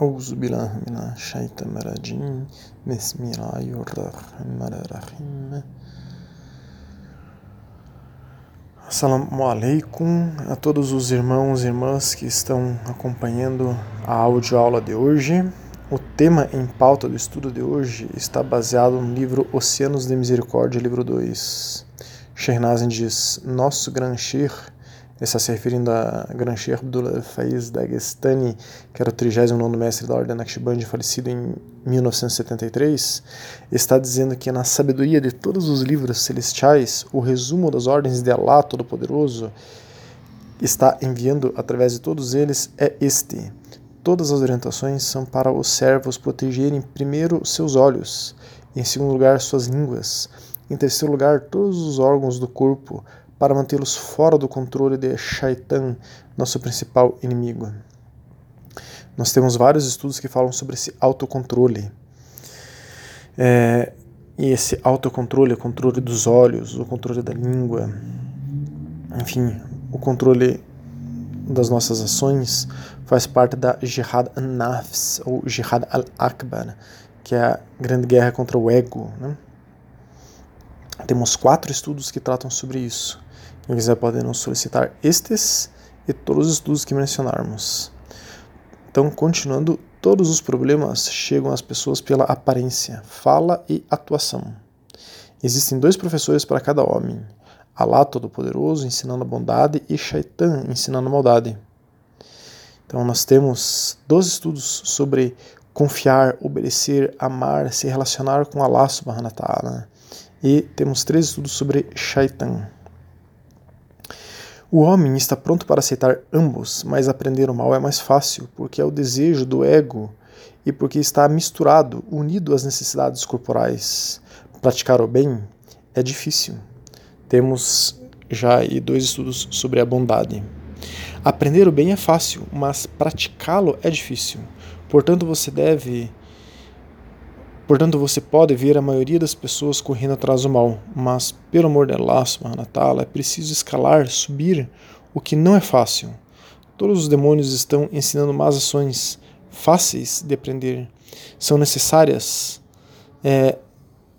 أعوذ بالله من الشيطان الرجيم بسم الله الرحمن الرحيم Assalamu alaikum a todos os irmãos e irmãs que estão acompanhando a audioaula de hoje. O tema em pauta do estudo de hoje está baseado no livro Oceanos de Misericórdia, livro 2. Shehnazin diz: Nosso Gran Shir está se referindo a Gran Sheikh Abdullah Faiz Dagestani, que era o 39 mestre da Ordem Naqshband, falecido em 1973, está dizendo que na sabedoria de todos os livros celestiais, o resumo das ordens de Allah Todo-Poderoso está enviando através de todos eles é este. Todas as orientações são para os servos protegerem primeiro seus olhos, em segundo lugar suas línguas, em terceiro lugar todos os órgãos do corpo, para mantê-los fora do controle de Shaitan, nosso principal inimigo. Nós temos vários estudos que falam sobre esse autocontrole. É, e esse autocontrole, o controle dos olhos, o controle da língua, enfim, o controle das nossas ações faz parte da Jihad an-Nafs, ou Jihad al-Akbar, que é a grande guerra contra o ego. Né? Temos quatro estudos que tratam sobre isso. Quem quiser pode nos solicitar estes e todos os estudos que mencionarmos. Então, continuando, todos os problemas chegam às pessoas pela aparência, fala e atuação. Existem dois professores para cada homem: Alá Todo-Poderoso ensinando a bondade e Shaitan ensinando a maldade. Então, nós temos dois estudos sobre confiar, obedecer, amar, se relacionar com Allah subhanahu wa ta'ala. E temos três estudos sobre Shaitan. O homem está pronto para aceitar ambos, mas aprender o mal é mais fácil, porque é o desejo do ego e porque está misturado, unido às necessidades corporais. Praticar o bem é difícil. Temos já aí dois estudos sobre a bondade. Aprender o bem é fácil, mas praticá-lo é difícil. Portanto, você deve Portanto, você pode ver a maioria das pessoas correndo atrás do mal, mas, pelo amor de Allah, subhanahu é preciso escalar, subir, o que não é fácil. Todos os demônios estão ensinando más ações fáceis de aprender. São necessárias, é,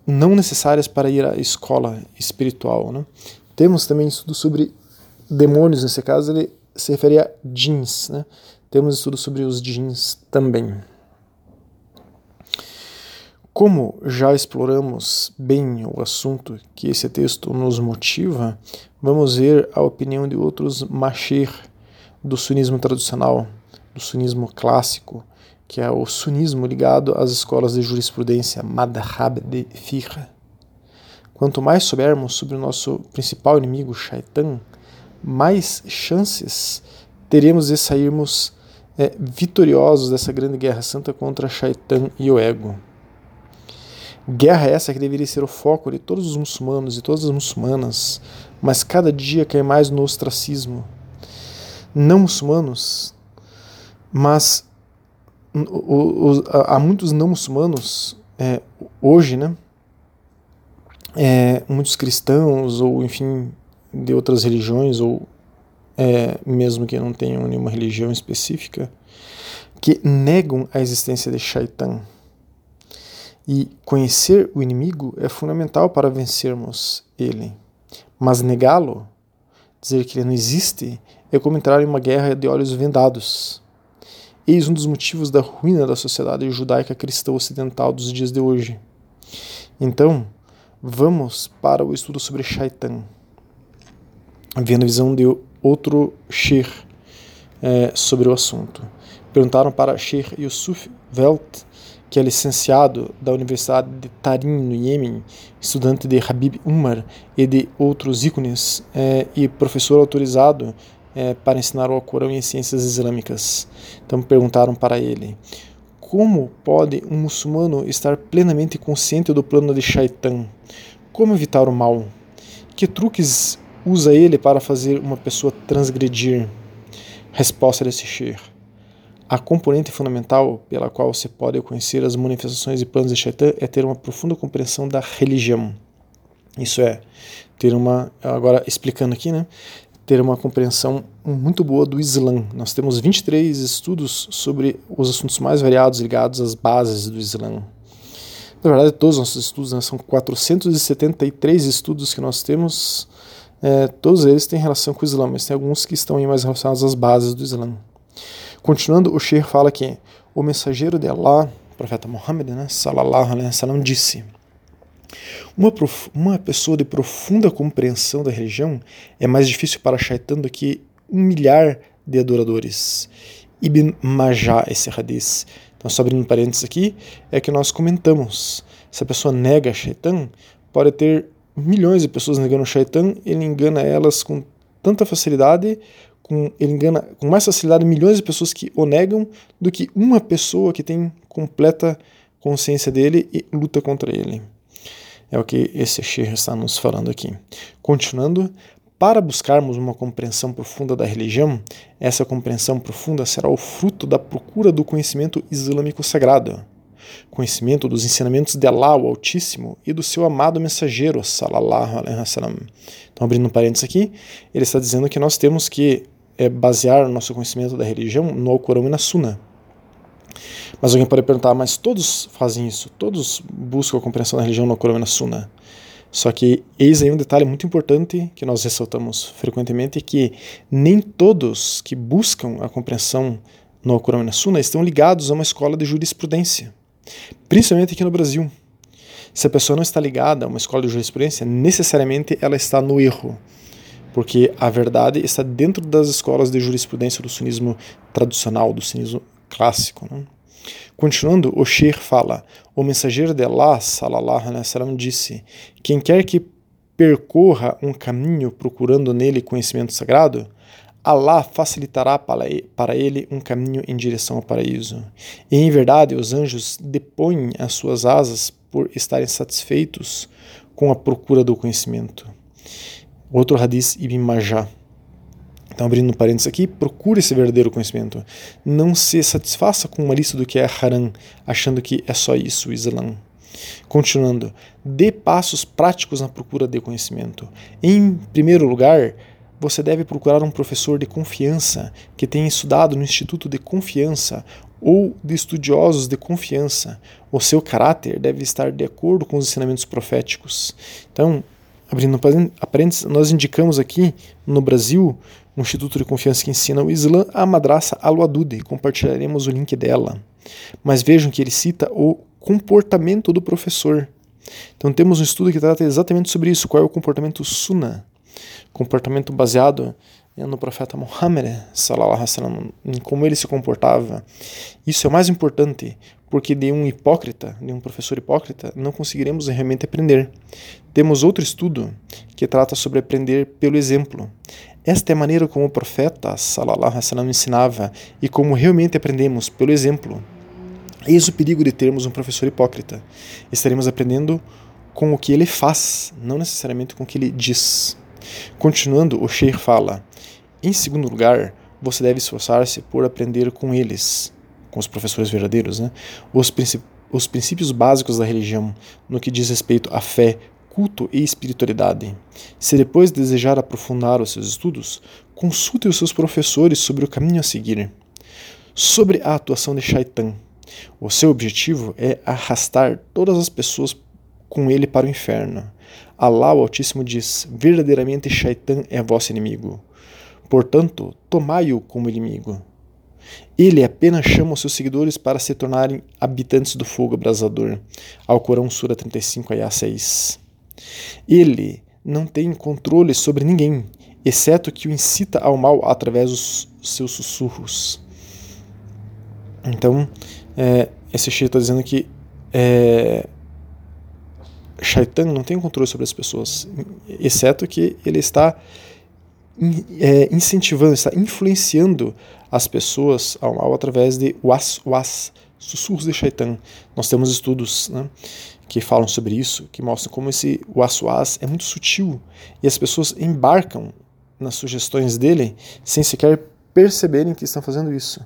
não necessárias para ir à escola espiritual. Né? Temos também estudo sobre demônios, nesse caso ele se refere a jeans. Né? Temos estudo sobre os jeans também. Como já exploramos bem o assunto que esse texto nos motiva, vamos ver a opinião de outros mashir do sunismo tradicional, do sunismo clássico, que é o sunismo ligado às escolas de jurisprudência, madhab de fiqh. Quanto mais soubermos sobre o nosso principal inimigo, Shaitan, mais chances teremos de sairmos é, vitoriosos dessa grande guerra santa contra Shaitan e o ego. Guerra essa que deveria ser o foco de todos os muçulmanos e todas as muçulmanas, mas cada dia cai mais no ostracismo. Não muçulmanos, mas há muitos não muçulmanos é, hoje, né? É, muitos cristãos ou enfim de outras religiões ou é, mesmo que não tenham nenhuma religião específica que negam a existência de Shaitan e conhecer o inimigo é fundamental para vencermos ele. Mas negá-lo, dizer que ele não existe, é como entrar em uma guerra de olhos vendados. Eis um dos motivos da ruína da sociedade judaica cristã ocidental dos dias de hoje. Então, vamos para o estudo sobre Shaitan, vendo a visão de outro Sheikh é, sobre o assunto. Perguntaram para Sheikh Yusuf Welt que é licenciado da Universidade de Tarim, no Iêmen, estudante de Habib Umar e de outros ícones, é, e professor autorizado é, para ensinar o Alcorão e as ciências islâmicas. Então perguntaram para ele: como pode um muçulmano estar plenamente consciente do plano de Shaitan? Como evitar o mal? Que truques usa ele para fazer uma pessoa transgredir? Resposta desse Sheikh. A componente fundamental pela qual você pode conhecer as manifestações e planos de Shaitan é ter uma profunda compreensão da religião. Isso é, ter uma. Agora, explicando aqui, né? ter uma compreensão muito boa do Islã. Nós temos 23 estudos sobre os assuntos mais variados ligados às bases do Islã. Na verdade, todos os nossos estudos, né, são 473 estudos que nós temos, é, todos eles têm relação com o Islã, mas tem alguns que estão mais relacionados às bases do Islã. Continuando, o Sheikh fala que o mensageiro de Allah, o profeta Muhammad, né, salallahu alaihi wasallam, disse: uma, uma pessoa de profunda compreensão da religião é mais difícil para Shaitan do que um milhar de adoradores. Ibn Majah, esse hadith. Então, só abrindo parênteses aqui, é que nós comentamos. Se a pessoa nega Shaitan, pode ter milhões de pessoas negando Shaitan, ele engana elas com tanta facilidade, com, ele engana com mais facilidade milhões de pessoas que o negam do que uma pessoa que tem completa consciência dele e luta contra ele. É o que esse Sheikh está nos falando aqui. Continuando, para buscarmos uma compreensão profunda da religião, essa compreensão profunda será o fruto da procura do conhecimento islâmico sagrado, conhecimento dos ensinamentos de Allah, o Altíssimo, e do seu amado mensageiro, salallahu alaihi wasallam. Então, abrindo um parênteses aqui, ele está dizendo que nós temos que é, basear o nosso conhecimento da religião no Alcorão e na Sunna. Mas alguém pode perguntar, mas todos fazem isso, todos buscam a compreensão da religião no Corão e na Sunna. Só que eis aí um detalhe muito importante que nós ressaltamos frequentemente, que nem todos que buscam a compreensão no Corão e na Sunna estão ligados a uma escola de jurisprudência, principalmente aqui no Brasil. Se a pessoa não está ligada a uma escola de jurisprudência, necessariamente ela está no erro, porque a verdade está dentro das escolas de jurisprudência do sunismo tradicional, do sunismo clássico. Né? Continuando, o Sheikh fala: O mensageiro de Allah, salallahu alaihi wasallam, disse: Quem quer que percorra um caminho procurando nele conhecimento sagrado, Allah facilitará para ele um caminho em direção ao paraíso. E em verdade, os anjos depõem as suas asas por estarem satisfeitos com a procura do conhecimento. Outro hadith Ibn Majah. Então, abrindo um parênteses aqui, procure esse verdadeiro conhecimento. Não se satisfaça com uma lista do que é haram, achando que é só isso o Islã. Continuando, dê passos práticos na procura de conhecimento. Em primeiro lugar, você deve procurar um professor de confiança que tenha estudado no instituto de confiança ou de estudiosos de confiança. O seu caráter deve estar de acordo com os ensinamentos proféticos. Então, abrindo parênteses, nós indicamos aqui no Brasil um instituto de confiança que ensina o Islã, a Madraça Al-Wadud. Compartilharemos o link dela. Mas vejam que ele cita o comportamento do professor. Então temos um estudo que trata exatamente sobre isso, qual é o comportamento sunnah, comportamento baseado no profeta Muhammad, sallam, em como ele se comportava. Isso é o mais importante, porque de um hipócrita, de um professor hipócrita, não conseguiremos realmente aprender. Temos outro estudo que trata sobre aprender pelo exemplo. Esta é a maneira como o profeta wasallam ensinava e como realmente aprendemos pelo exemplo. Eis o perigo de termos um professor hipócrita. Estaremos aprendendo com o que ele faz, não necessariamente com o que ele diz. Continuando, o Sheikh fala: em segundo lugar, você deve esforçar-se por aprender com eles, com os professores verdadeiros, né? os, princípios, os princípios básicos da religião no que diz respeito à fé, culto e espiritualidade. Se depois desejar aprofundar os seus estudos, consulte os seus professores sobre o caminho a seguir. Sobre a atuação de Shaitan. O seu objetivo é arrastar todas as pessoas com ele para o inferno. Allah, o Altíssimo, diz: Verdadeiramente Shaitan é vosso inimigo. Portanto, tomai-o como inimigo. Ele apenas chama os seus seguidores para se tornarem habitantes do fogo abrasador. Alcorão Sura 35, Ayah 6. Ele não tem controle sobre ninguém, exceto que o incita ao mal através dos seus sussurros. Então, é, esse Sheikh está dizendo que é, Shaitan não tem controle sobre as pessoas, exceto que ele está é, incentivando, está influenciando as pessoas ao mal através de was, was, sussurros de Shaitan. Nós temos estudos né, que falam sobre isso, que mostram como esse was, was é muito sutil e as pessoas embarcam nas sugestões dele sem sequer perceberem que estão fazendo isso.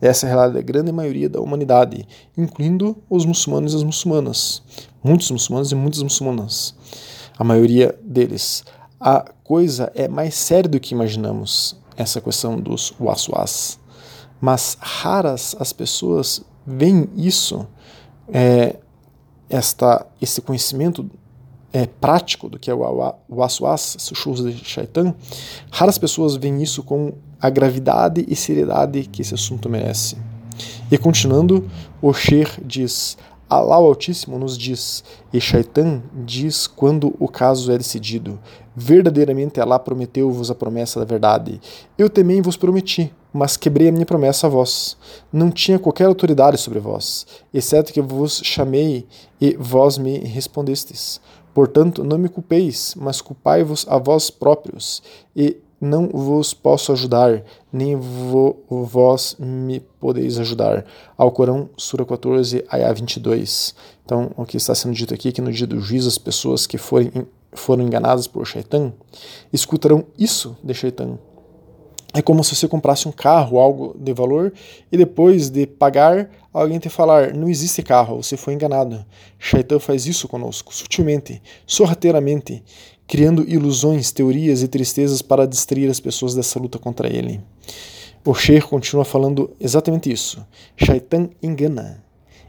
Essa é a realidade da grande maioria da humanidade, incluindo os muçulmanos e as muçulmanas. Muitos muçulmanos e muitas muçulmanas. A maioria deles. A coisa é mais séria do que imaginamos, essa questão dos waswas. Mas raras as pessoas veem isso, é, esta, esse conhecimento é, prático do que é o waswas, churros de shaitan, raras pessoas veem isso com a gravidade e seriedade que esse assunto merece. E continuando, o Sher diz: Allah o Altíssimo nos diz, e Shaitan diz quando o caso é decidido: Verdadeiramente Allah prometeu-vos a promessa da verdade. Eu também vos prometi, mas quebrei a minha promessa a vós. Não tinha qualquer autoridade sobre vós, exceto que vos chamei e vós me respondestes. Portanto, não me culpeis, mas culpai-vos a vós próprios, e não vos posso ajudar, nem vo, vós me podeis ajudar. Ao Corão, Sura 14, Ayah 22. Então, o que está sendo dito aqui é que no dia do juízo, as pessoas que forem, foram enganadas por Shaitan escutarão isso de Shaitan. É como se você comprasse um carro, algo de valor, e depois de pagar, alguém te falar: não existe carro, você foi enganado. Shaitan faz isso conosco, sutilmente, sorrateiramente criando ilusões, teorias e tristezas para distrair as pessoas dessa luta contra ele. O Sher continua falando exatamente isso. Shaitan engana.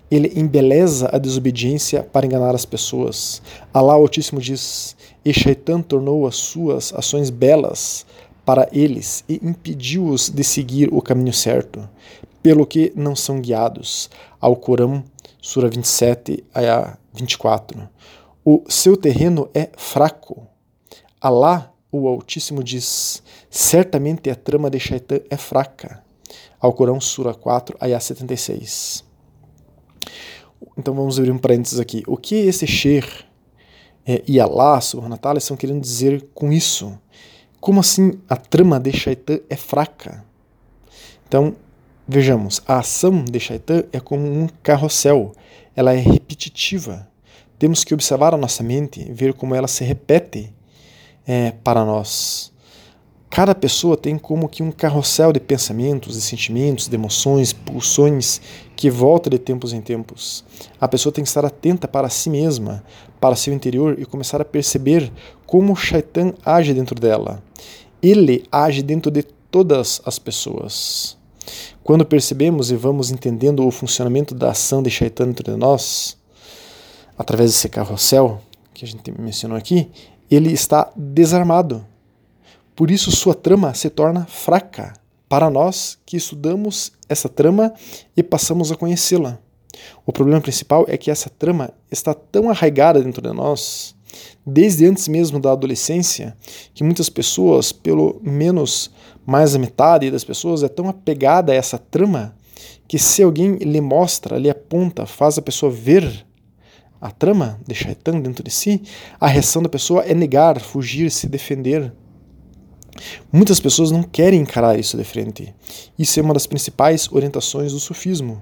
Ele embeleza a desobediência para enganar as pessoas. Allah Altíssimo diz: E Shaitan tornou as suas ações belas para eles e impediu-os de seguir o caminho certo, pelo que não são guiados. Ao Corão, Sura 27, Ayah 24. O seu terreno é fraco. Alá, o Altíssimo, diz: certamente a trama de Shaitan é fraca. Ao Corão, Sura 4, Ayah 76. Então vamos abrir um parênteses aqui. O que esse Sher é, e Alá, Subhanahu wa estão querendo dizer com isso? Como assim a trama de Shaitan é fraca? Então, vejamos, a ação de Shaitan é como um carrossel, ela é repetitiva. Temos que observar a nossa mente, ver como ela se repete é, para nós. Cada pessoa tem como que um carrossel de pensamentos, de sentimentos, de emoções, pulsões que volta de tempos em tempos. A pessoa tem que estar atenta para si mesma, para seu interior e começar a perceber como o Shaitan age dentro dela. Ele age dentro de todas as pessoas. Quando percebemos e vamos entendendo o funcionamento da ação de Shaitan dentro de nós, através desse carrossel que a gente mencionou aqui, ele está desarmado. Por isso sua trama se torna fraca para nós que estudamos essa trama e passamos a conhecê-la. O problema principal é que essa trama está tão arraigada dentro de nós, desde antes mesmo da adolescência, que muitas pessoas, pelo menos mais da metade das pessoas, é tão apegada a essa trama que se alguém lhe mostra, lhe aponta, faz a pessoa ver a trama de Shaitan dentro de si, a reação da pessoa é negar, fugir, se defender. Muitas pessoas não querem encarar isso de frente. Isso é uma das principais orientações do sufismo,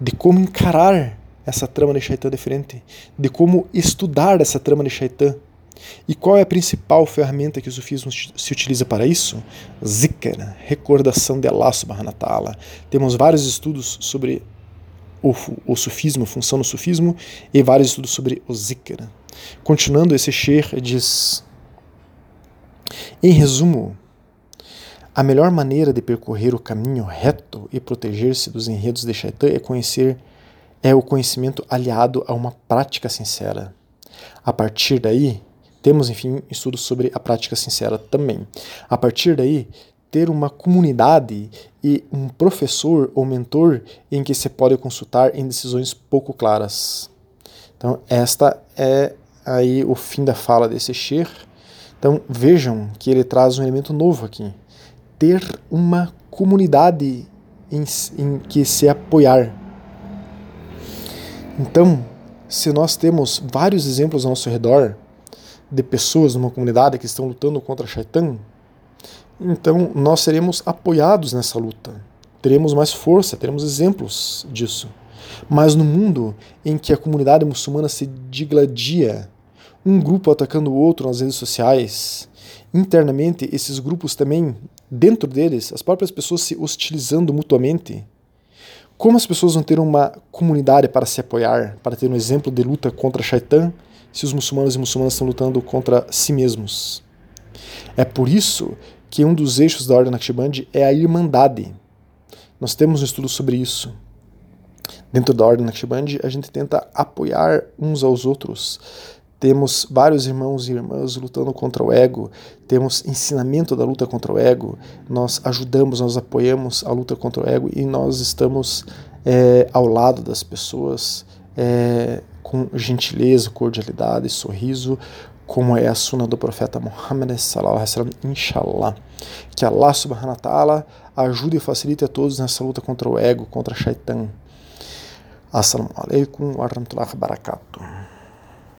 de como encarar essa trama de Shaitan de frente, de como estudar essa trama de Shaitan. E qual é a principal ferramenta que o sufismo se utiliza para isso? Zikr, recordação de Allah subhanahu wa ta'ala. Temos vários estudos sobre o, o sufismo, função do sufismo, e vários estudos sobre o zikr. Continuando, esse Sher diz: Em resumo, a melhor maneira de percorrer o caminho reto e proteger-se dos enredos de Shaitan é conhecer é o conhecimento aliado a uma prática sincera. A partir daí, temos enfim estudos sobre a prática sincera também. A partir daí, ter uma comunidade e um professor ou mentor em que se pode consultar em decisões pouco claras. Então, esta é aí o fim da fala desse Sher. Então, vejam que ele traz um elemento novo aqui. Ter uma comunidade em, em que se apoiar. Então, se nós temos vários exemplos ao nosso redor de pessoas numa comunidade que estão lutando contra Shaitan, então nós seremos apoiados nessa luta. Teremos mais força, teremos exemplos disso. Mas no mundo em que a comunidade muçulmana se digladia, um grupo atacando o outro nas redes sociais, internamente esses grupos também, dentro deles, as próprias pessoas se hostilizando mutuamente, como as pessoas vão ter uma comunidade para se apoiar, para ter um exemplo de luta contra Shaitan, se os muçulmanos e muçulmanas estão lutando contra si mesmos? É por isso que um dos eixos da Ordem Naqshbandi é a Irmandade. Nós temos um estudo sobre isso. Dentro da Ordem Naqshbandi, a gente tenta apoiar uns aos outros. Temos vários irmãos e irmãs lutando contra o ego, temos ensinamento da luta contra o ego, nós ajudamos, nós apoiamos a luta contra o ego e nós estamos é, ao lado das pessoas é, com gentileza, cordialidade, sorriso, como é a suna do profeta Muhammad sallallahu alaihi wasallam, inshallah. Que Allah subhanahu wa ta'ala ajude e facilite a todos nessa luta contra o ego, contra Shaitan. Assalamu alaikum wa rahmatullahi wa barakatuh.